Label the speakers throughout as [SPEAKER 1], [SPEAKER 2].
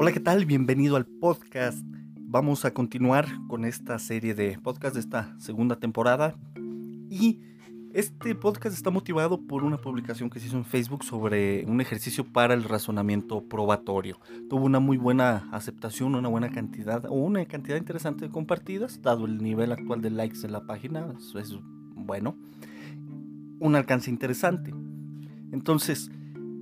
[SPEAKER 1] Hola, ¿qué tal? Bienvenido al podcast. Vamos a continuar con esta serie de podcast de esta segunda temporada. Y este podcast está motivado por una publicación que se hizo en Facebook sobre un ejercicio para el razonamiento probatorio. Tuvo una muy buena aceptación, una buena cantidad o una cantidad interesante de compartidas, dado el nivel actual de likes en la página. Eso es bueno. Un alcance interesante. Entonces,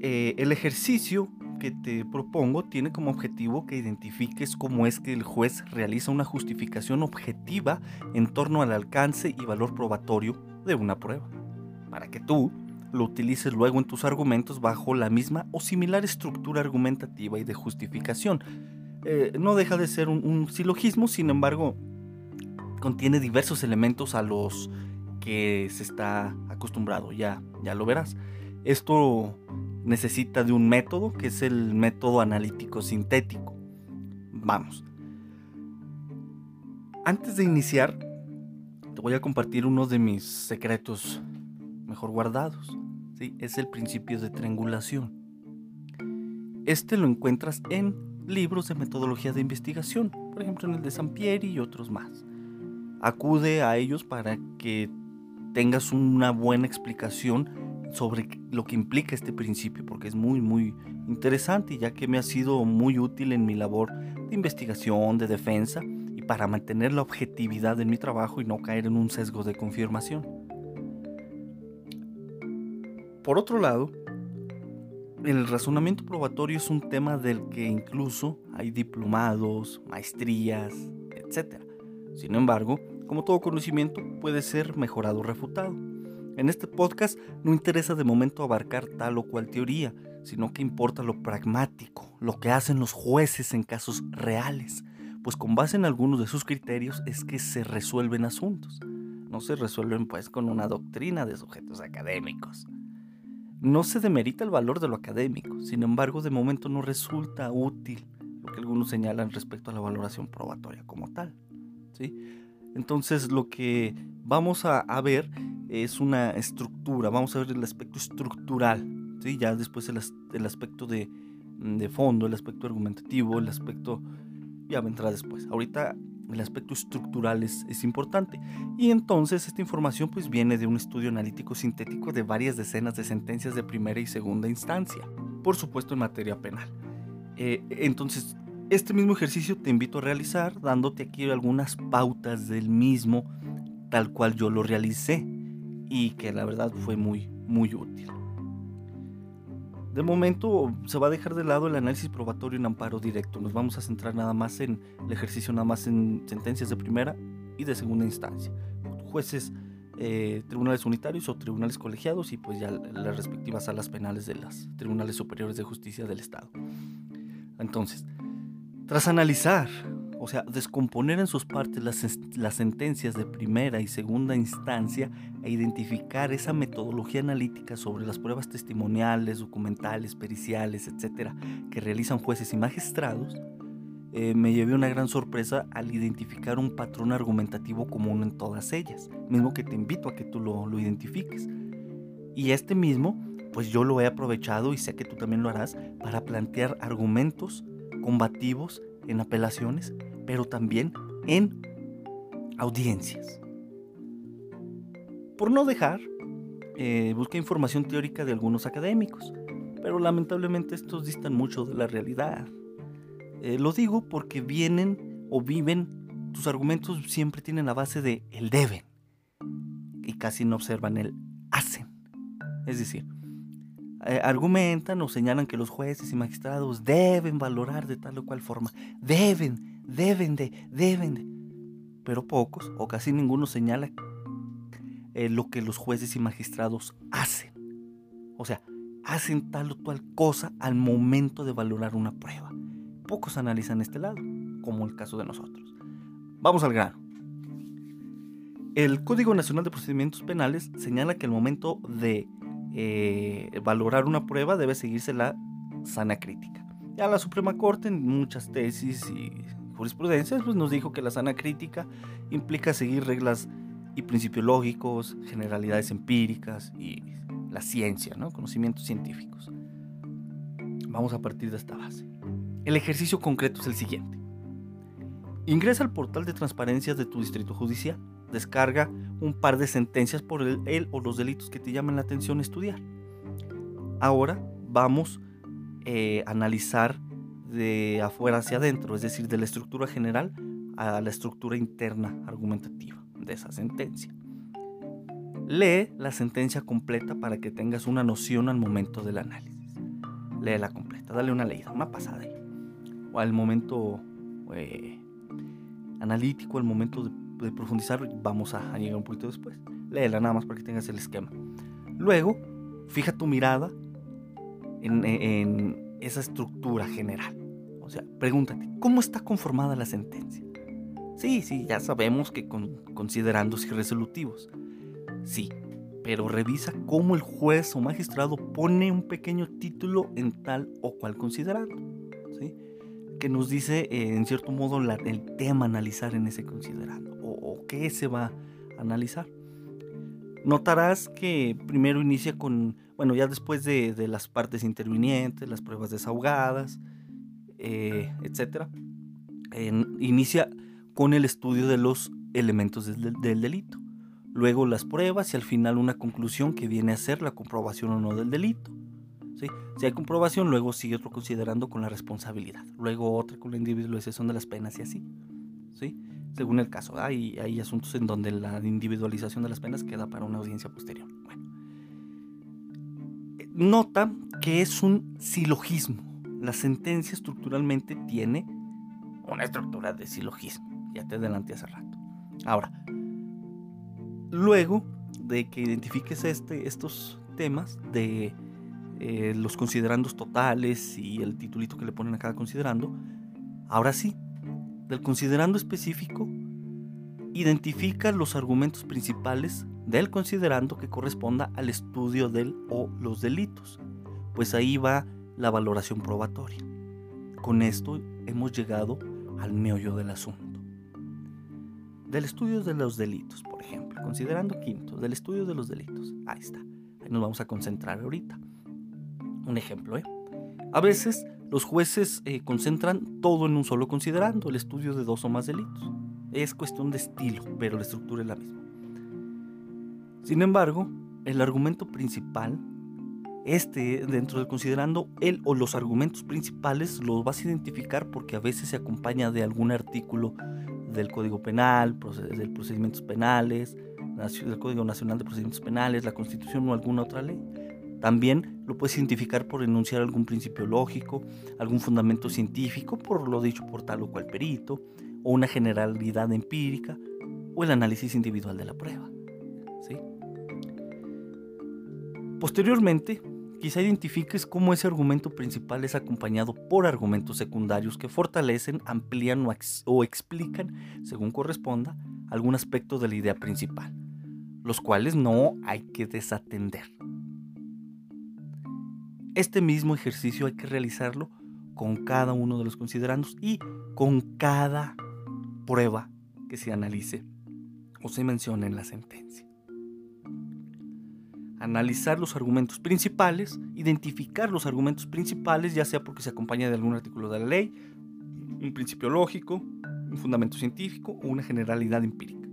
[SPEAKER 1] eh, el ejercicio que te propongo tiene como objetivo que identifiques cómo es que el juez realiza una justificación objetiva en torno al alcance y valor probatorio de una prueba, para que tú lo utilices luego en tus argumentos bajo la misma o similar estructura argumentativa y de justificación. Eh, no deja de ser un, un silogismo, sin embargo, contiene diversos elementos a los que se está acostumbrado, ya, ya lo verás. Esto necesita de un método que es el método analítico sintético. Vamos. Antes de iniciar, te voy a compartir uno de mis secretos mejor guardados. ¿sí? Es el principio de triangulación. Este lo encuentras en libros de metodología de investigación, por ejemplo en el de Sampieri y otros más. Acude a ellos para que tengas una buena explicación sobre lo que implica este principio, porque es muy, muy interesante, ya que me ha sido muy útil en mi labor de investigación, de defensa y para mantener la objetividad en mi trabajo y no caer en un sesgo de confirmación. Por otro lado, el razonamiento probatorio es un tema del que incluso hay diplomados, maestrías, etc. Sin embargo, como todo conocimiento, puede ser mejorado o refutado. En este podcast no interesa de momento abarcar tal o cual teoría, sino que importa lo pragmático, lo que hacen los jueces en casos reales, pues con base en algunos de sus criterios es que se resuelven asuntos. No se resuelven pues con una doctrina de sujetos académicos. No se demerita el valor de lo académico, sin embargo de momento no resulta útil lo que algunos señalan respecto a la valoración probatoria como tal. ¿sí? Entonces lo que vamos a, ver es una estructura, vamos a ver el aspecto estructural, ¿sí? ya después el, aspecto de, fondo, el aspecto argumentativo, el aspecto, ya vendrá después. Ahorita el aspecto estructural es, es, importante. Y entonces esta información pues viene de un estudio analítico sintético de varias decenas de sentencias de primera y segunda instancia, por supuesto en materia penal. Eh, entonces, este mismo ejercicio te invito a realizar dándote aquí algunas pautas del mismo tal cual yo lo realicé y que la verdad fue muy, muy útil. De momento se va a dejar de lado el análisis probatorio en amparo directo. Nos vamos a centrar nada más en el ejercicio, nada más en sentencias de primera y de segunda instancia. Jueces, eh, tribunales unitarios o tribunales colegiados y pues ya las respectivas salas penales de las tribunales superiores de justicia del Estado. Entonces, tras analizar o sea, descomponer en sus partes las, las, sentencias de primera y segunda instancia e identificar esa metodología analítica sobre las pruebas testimoniales, documentales, periciales, etcétera, que realizan jueces y magistrados, eh, me llevé una gran sorpresa al identificar un patrón argumentativo común en todas ellas, mismo que te invito a que tú lo, lo identifiques. Y este mismo, pues yo lo he aprovechado y sé que tú también lo harás para plantear argumentos combativos en apelaciones, pero también en audiencias. Por no dejar, eh, busqué información teórica de algunos académicos, pero lamentablemente estos distan mucho de la realidad. Eh, lo digo porque vienen o viven, tus argumentos siempre tienen la base de el deben y casi no observan el hacen. Es decir, eh, argumentan o señalan que los jueces y magistrados deben valorar de tal o cual forma. Deben, deben de, deben de. Pero pocos o casi ninguno señala eh, lo que los jueces y magistrados hacen. O sea, hacen tal o cual cosa al momento de valorar una prueba. Pocos analizan este lado, como el caso de nosotros. Vamos al grano. El Código Nacional de Procedimientos Penales señala que al momento de eh, valorar una prueba debe seguirse la sana crítica. Ya la Suprema Corte en muchas tesis y jurisprudencias pues nos dijo que la sana crítica implica seguir reglas y principios lógicos, generalidades empíricas y la ciencia, ¿no? conocimientos científicos. Vamos a partir de esta base. El ejercicio concreto es el siguiente. Ingresa al portal de transparencia de tu distrito judicial descarga un par de sentencias por el, o los delitos que te llaman la atención estudiar. Ahora vamos eh, a analizar de afuera hacia adentro, es decir, de la estructura general a la estructura interna argumentativa de esa sentencia. Lee la sentencia completa para que tengas una noción al momento del análisis. Lee la completa, dale una leída, una pasada ahí. O al momento eh, analítico, al momento de de profundizar, vamos a, llegar un poquito después. Léela nada más para que tengas el esquema. Luego, fija tu mirada en, esa estructura general. O sea, pregúntate, ¿cómo está conformada la sentencia? Sí, sí, ya sabemos que con considerandos y resolutivos. Sí, pero revisa cómo el juez o magistrado pone un pequeño título en tal o cual considerando. ¿sí? Que nos dice, eh, en cierto modo, el tema a analizar en ese considerando qué se va a analizar. Notarás que primero inicia con, bueno, ya después de, las partes intervinientes, las pruebas desahogadas, eh, etc. inicia con el estudio de los elementos del, delito. Luego las pruebas y al final una conclusión que viene a ser la comprobación o no del delito. ¿sí? Si hay comprobación, luego sigue otro considerando con la responsabilidad. Luego otra con la individualización de las penas y así. ¿sí? Según el caso. Hay, hay asuntos en donde la individualización de las penas queda para una audiencia posterior. Bueno. Nota que es un silogismo. La sentencia estructuralmente tiene una estructura de silogismo. Ya te adelanté hace rato. Ahora, luego de que identifiques este, estos temas de eh, los considerandos totales y el titulito que le ponen a cada considerando, ahora sí, del considerando específico identifica los argumentos principales del considerando que corresponda al estudio del o los delitos, pues ahí va la valoración probatoria. Con esto hemos llegado al meollo del asunto. Del estudio de los delitos, por ejemplo, considerando quinto, del estudio de los delitos. Ahí está. Ahí nos vamos a concentrar ahorita. Un ejemplo, ¿eh? A veces los jueces eh, concentran todo en un solo considerando, el estudio de dos o más delitos. Es cuestión de estilo, pero la estructura es la misma. Sin embargo, el argumento principal, este dentro del considerando, él o los argumentos principales los vas a identificar porque a veces se acompaña de algún artículo del Código Penal, del Procedimientos Penales, del Código Nacional de Procedimientos Penales, la Constitución o alguna otra ley. También lo puedes identificar por enunciar algún principio lógico, algún fundamento científico, por lo dicho por tal o cual perito, o una generalidad empírica, o el análisis individual de la prueba. Posteriormente, quizá identifiques cómo ese argumento principal es acompañado por argumentos secundarios que fortalecen, amplían o explican, según corresponda, algún aspecto de la idea principal, los cuales no hay que desatender. Este mismo ejercicio hay que realizarlo con cada uno de los considerandos y con cada prueba que se analice o se mencione en la sentencia. analizar los argumentos principales, identificar los argumentos principales, ya sea porque se acompaña de algún artículo de la ley, un principio lógico, un fundamento científico o una generalidad empírica.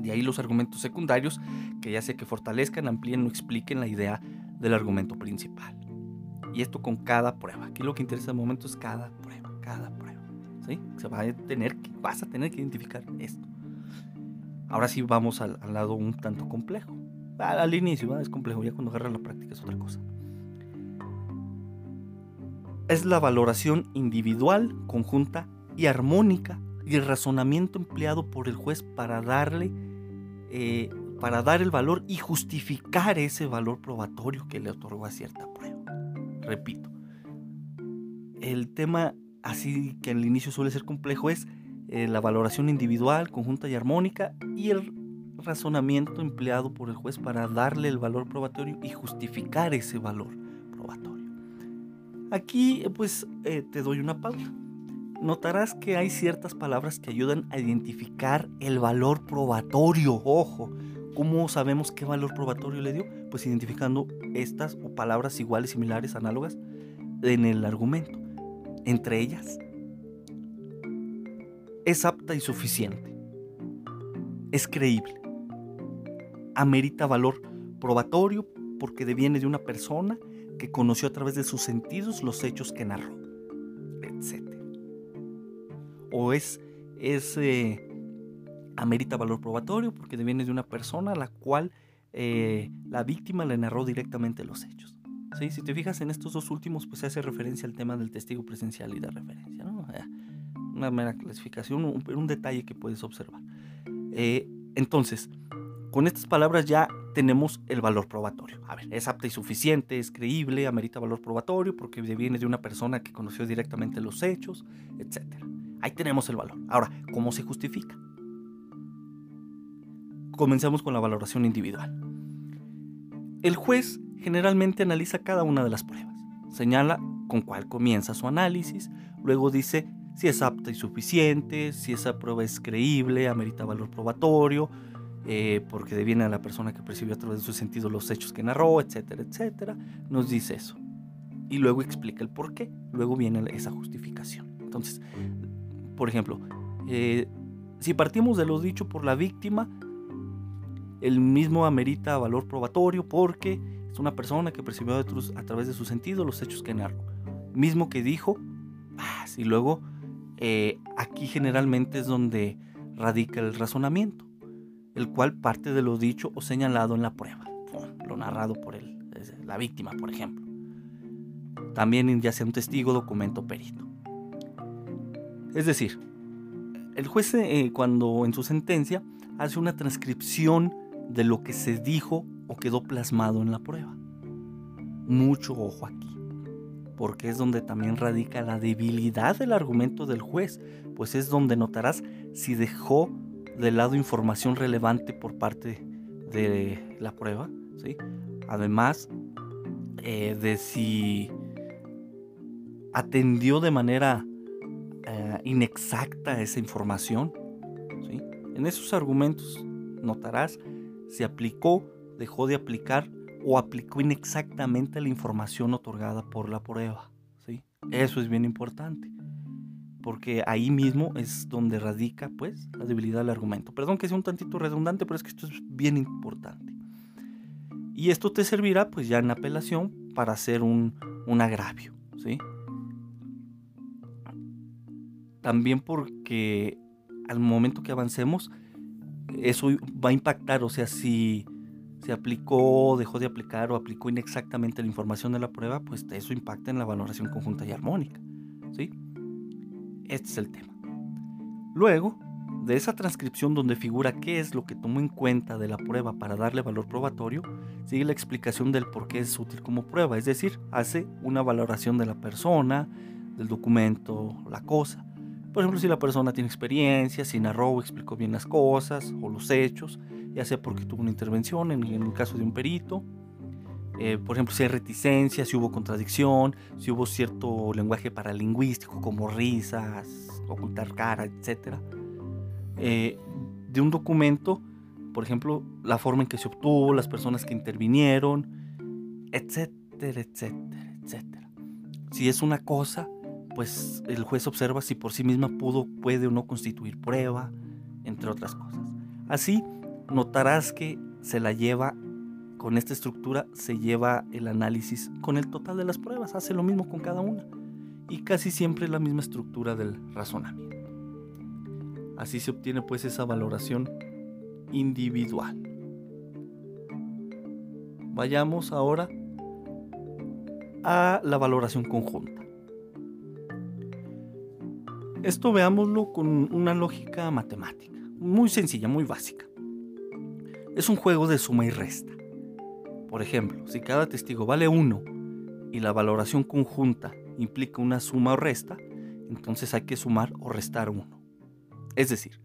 [SPEAKER 1] De ahí los argumentos secundarios, que ya sea que fortalezcan, amplíen o expliquen la idea del argumento principal. Y esto con cada prueba. Aquí lo que interesa el momento es cada prueba, cada prueba. ¿sí? Se va a tener, vas a tener que identificar esto. Ahora sí vamos al, lado un tanto complejo. Al, inicio es complejo, ya cuando agarras la práctica es otra cosa. Es la valoración individual, conjunta y armónica y el razonamiento empleado por el juez para darle, eh, para dar el valor y justificar ese valor probatorio que le otorgó a cierta prueba. Repito, el tema así que al inicio suele ser complejo es eh, la valoración individual, conjunta y armónica y el razonamiento empleado por el juez para darle el valor probatorio y justificar ese valor probatorio. Aquí pues eh, te doy una pausa. Notarás que hay ciertas palabras que ayudan a identificar el valor probatorio. Ojo, ¿cómo sabemos qué valor probatorio le dio? Pues identificando estas o palabras iguales, similares, análogas en el argumento. Entre ellas, es apta y suficiente. Es creíble. Amerita valor probatorio porque deviene de una persona que conoció a través de sus sentidos los hechos que narró, etc. O es, eh, amerita valor probatorio porque deviene de una persona a la cual eh, la víctima le narró directamente los hechos. ¿Sí? Si te fijas en estos dos últimos, pues se hace referencia al tema del testigo presencial y de referencia. ¿no? una mera clasificación, un, un detalle que puedes observar. Eh, entonces, con estas palabras ya tenemos el valor probatorio. A ver, es apta y suficiente, es creíble, amerita valor probatorio porque viene de una persona que conoció directamente los hechos, etc. Ahí tenemos el valor. Ahora, ¿cómo se justifica? Comencemos con la valoración individual. El juez generalmente analiza cada una de las pruebas. Señala con cuál comienza su análisis, luego dice si es apta y suficiente, si esa prueba es creíble, amerita valor probatorio, eh, porque deviene a la persona que percibió a través de su sentido los hechos que narró, etcétera, etcétera. Nos dice eso. Y luego explica el por qué. Luego viene esa justificación. Entonces, por ejemplo, eh, si partimos de lo dicho por la víctima, el mismo amerita valor probatorio porque es una persona que percibió a través de su sentido los hechos que narró. Mismo que dijo, ah, y luego eh, aquí generalmente es donde radica el razonamiento, el cual parte de lo dicho o señalado en la prueba, lo narrado por la víctima, por ejemplo. También ya sea un testigo, documento, perito. Es decir, el juez eh, cuando en su sentencia hace una transcripción de lo que se dijo o quedó plasmado en la prueba. Mucho ojo aquí porque es donde también radica la debilidad del argumento del juez, pues es donde notarás si dejó de lado información relevante por parte de la prueba, ¿sí? Además eh, de si atendió de manera eh, inexacta esa información, ¿sí? En esos argumentos notarás si aplicó, dejó de aplicar o aplicó inexactamente la información otorgada por la prueba. ¿sí? Eso es bien importante, porque ahí mismo es donde radica pues, la debilidad del argumento. Perdón que sea un tantito redundante, pero es que esto es bien importante. Y esto te servirá pues ya en apelación para hacer un, un agravio. ¿sí? También porque al momento que avancemos, eso va a impactar, o sea, si se aplicó, dejó de aplicar o aplicó inexactamente la información de la prueba, pues eso impacta en la valoración conjunta y armónica. ¿sí? Este es el tema. Luego, de esa transcripción donde figura qué es lo que tomó en cuenta de la prueba para darle valor probatorio, sigue la explicación del por qué es útil como prueba, es decir, hace una valoración de la persona, del documento, la cosa. Por ejemplo, si la persona tiene experiencia, si narró explicó bien las cosas o los hechos, ya sea porque tuvo una intervención en, el caso de un perito, eh, por ejemplo, si hay reticencia, si hubo contradicción, si hubo cierto lenguaje paralingüístico como risas, ocultar cara, etc. Eh, de un documento, por ejemplo, la forma en que se obtuvo, las personas que intervinieron, etcétera, etcétera, etcétera. Si es una cosa, pues el juez observa si por sí misma pudo, puede o no constituir prueba, entre otras cosas. Así, notarás que se la lleva, con esta estructura, se lleva el análisis con el total de las pruebas, hace lo mismo con cada una, y casi siempre la misma estructura del razonamiento. Así se obtiene pues esa valoración individual. Vayamos ahora a la valoración conjunta. Esto veámoslo con una lógica matemática, muy sencilla, muy básica. Es un juego de suma y resta. Por ejemplo, si cada testigo vale 1 y la valoración conjunta implica una suma o resta, entonces hay que sumar o restar 1. Es decir,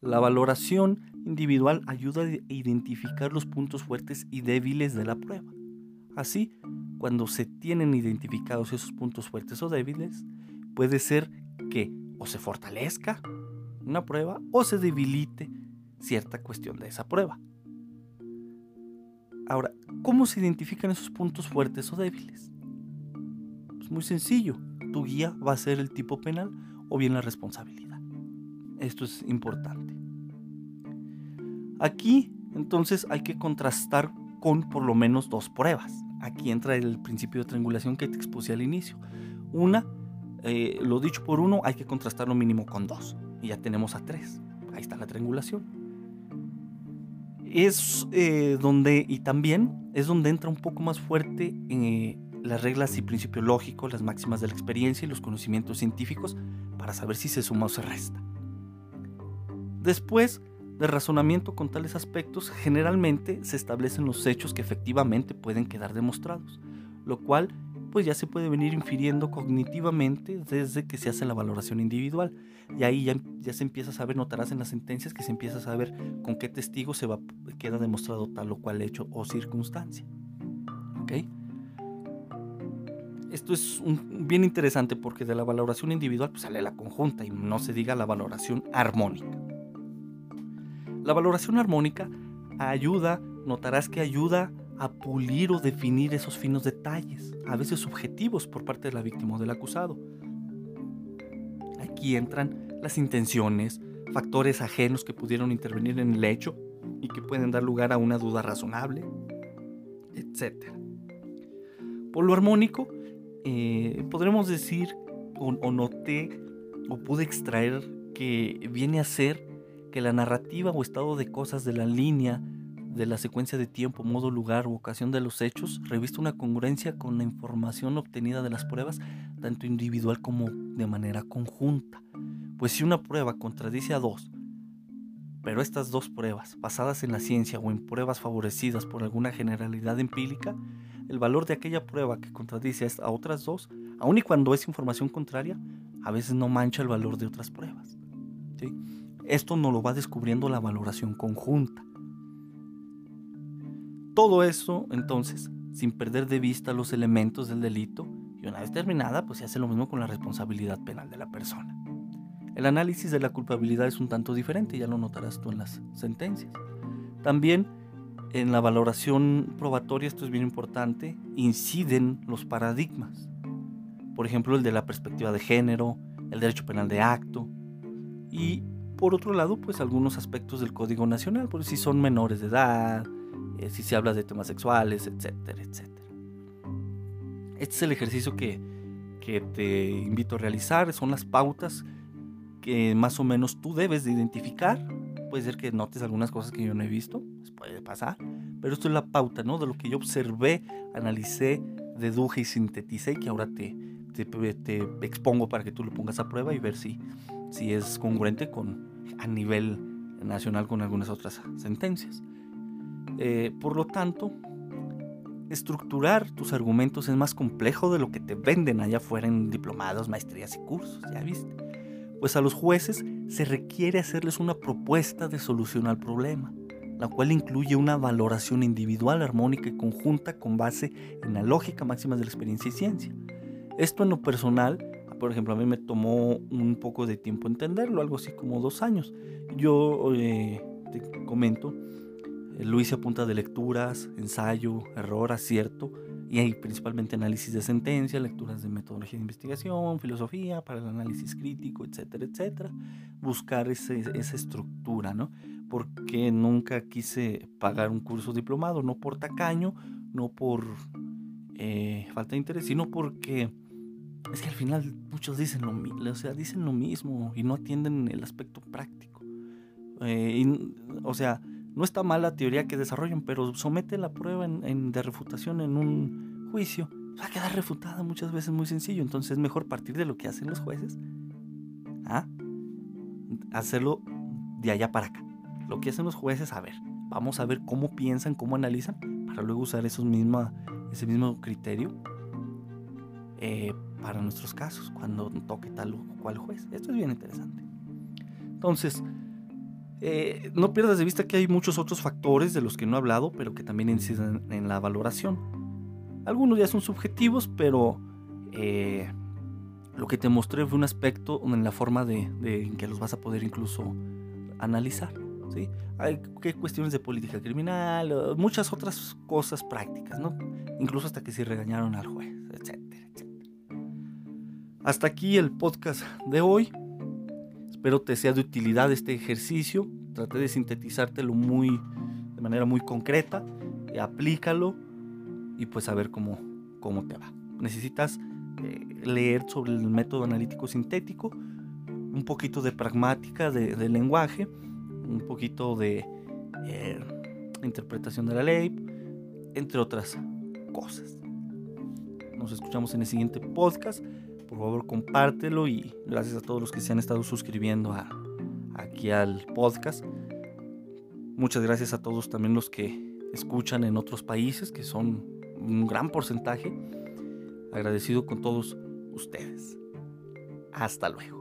[SPEAKER 1] la valoración individual ayuda a identificar los puntos fuertes y débiles de la prueba. Así, cuando se tienen identificados esos puntos fuertes o débiles, puede ser que o se fortalezca una prueba o se debilite cierta cuestión de esa prueba. Ahora, ¿cómo se identifican esos puntos fuertes o débiles? Es muy sencillo. Tu guía va a ser el tipo penal o bien la responsabilidad. Esto es importante. Aquí, entonces, hay que contrastar con por lo menos dos pruebas. Aquí entra el principio de triangulación que te expuse al inicio. Una, eh, lo dicho por uno, hay que contrastarlo mínimo con dos. Y ya tenemos a tres. Ahí está la triangulación. Es eh, donde, y también es donde entra un poco más fuerte eh, las reglas y principios lógicos, las máximas de la experiencia y los conocimientos científicos para saber si se suma o se resta. Después de razonamiento con tales aspectos, generalmente se establecen los hechos que efectivamente pueden quedar demostrados, lo cual pues ya se puede venir infiriendo cognitivamente desde que se hace la valoración individual. Y ahí ya, ya, se empieza a saber, notarás en las sentencias que se empieza a saber con qué testigo se va, queda demostrado tal o cual hecho o circunstancia. ¿Ok? Esto es bien interesante porque de la valoración individual pues, sale la conjunta y no se diga la valoración armónica. La valoración armónica ayuda, notarás que ayuda pulir o definir esos finos detalles, a veces subjetivos por parte de la víctima o del acusado. Aquí entran las intenciones, factores ajenos que pudieron intervenir en el hecho y que pueden dar lugar a una duda razonable, etc. Por lo armónico, eh, podremos decir o, o noté o pude extraer que viene a ser que la narrativa o estado de cosas de la línea de la secuencia de tiempo, modo, lugar u ocasión de los hechos reviste una congruencia con la información obtenida de las pruebas, tanto individual como de manera conjunta. Pues si una prueba contradice a dos, pero estas dos pruebas, basadas en la ciencia o en pruebas favorecidas por alguna generalidad empírica, el valor de aquella prueba que contradice a otras dos, aun y cuando es información contraria, a veces no mancha el valor de otras pruebas. ¿sí? Esto nos lo va descubriendo la valoración conjunta. Todo eso, entonces, sin perder de vista los elementos del delito, y una vez terminada, pues se hace lo mismo con la responsabilidad penal de la persona. El análisis de la culpabilidad es un tanto diferente, ya lo notarás tú en las sentencias. También en la valoración probatoria, esto es bien importante, inciden los paradigmas. Por ejemplo, el de la perspectiva de género, el derecho penal de acto y por otro lado, pues algunos aspectos del Código Nacional, por si son menores de edad, eh, si se habla de temas sexuales, etcétera, etcétera. Este es el ejercicio que, que te invito a realizar, son las pautas que más o menos tú debes de identificar. Puede ser que notes algunas cosas que yo no he visto, pues puede pasar, pero esto es la pauta, ¿no? De lo que yo observé, analicé, deduje y sinteticé y que ahora te, te, te expongo para que tú lo pongas a prueba y ver si, si es congruente con a nivel nacional con algunas otras sentencias. Eh, por lo tanto, estructurar tus argumentos es más complejo de lo que te venden allá afuera en diplomados, maestrías y cursos, ya viste. Pues a los jueces se requiere hacerles una propuesta de solución al problema, la cual incluye una valoración individual, armónica y conjunta con base en la lógica máxima de la experiencia y ciencia. Esto en lo personal por ejemplo, a mí me tomó un poco de tiempo entenderlo, algo así como dos años. Yo, eh, te comento, Luis se apunta de lecturas, ensayo, error, acierto, y hay principalmente análisis de sentencia, lecturas de metodología de investigación, filosofía para el análisis crítico, etcétera, etcétera. Buscar ese, esa estructura, ¿no? Porque nunca quise pagar un curso diplomado, no por tacaño, no por eh, falta de interés, sino porque es que al final muchos dicen lo, o sea, dicen lo mismo y no atienden el aspecto práctico. Eh, o sea, no está mal la teoría que desarrollan, pero somete la prueba en, de refutación en un juicio. Va a quedar refutada muchas veces muy sencillo. Entonces es mejor partir de lo que hacen los jueces. Hacerlo de allá para acá. Lo que hacen los jueces, a ver, vamos a ver cómo piensan, cómo analizan, para luego usar ese mismo criterio eh, para nuestros casos, cuando toque tal o cual juez. Esto es bien interesante. Entonces, eh, no pierdas de vista que hay muchos otros factores de los que no he hablado, pero que también inciden en la valoración. Algunos ya son subjetivos, pero eh, lo que te mostré fue un aspecto en la forma de, en que los vas a poder incluso analizar. ¿sí? Hay cuestiones de política criminal, muchas otras cosas prácticas, ¿no? incluso hasta que si regañaron al juez, etcétera, etcétera. Hasta aquí el podcast de hoy. Espero te sea de utilidad este ejercicio. Traté de sintetizártelo muy, de manera muy concreta. aplícalo y pues a ver cómo, cómo te va. Necesitas eh, leer sobre el método analítico sintético, un poquito de pragmática de, lenguaje, un poquito de eh, interpretación de la ley, entre otras cosas. Nos escuchamos en el siguiente podcast por favor compártelo y gracias a todos los que se han estado suscribiendo aquí al podcast. Muchas gracias a todos también los que escuchan en otros países, que son un gran porcentaje. Agradecido con todos ustedes. Hasta luego.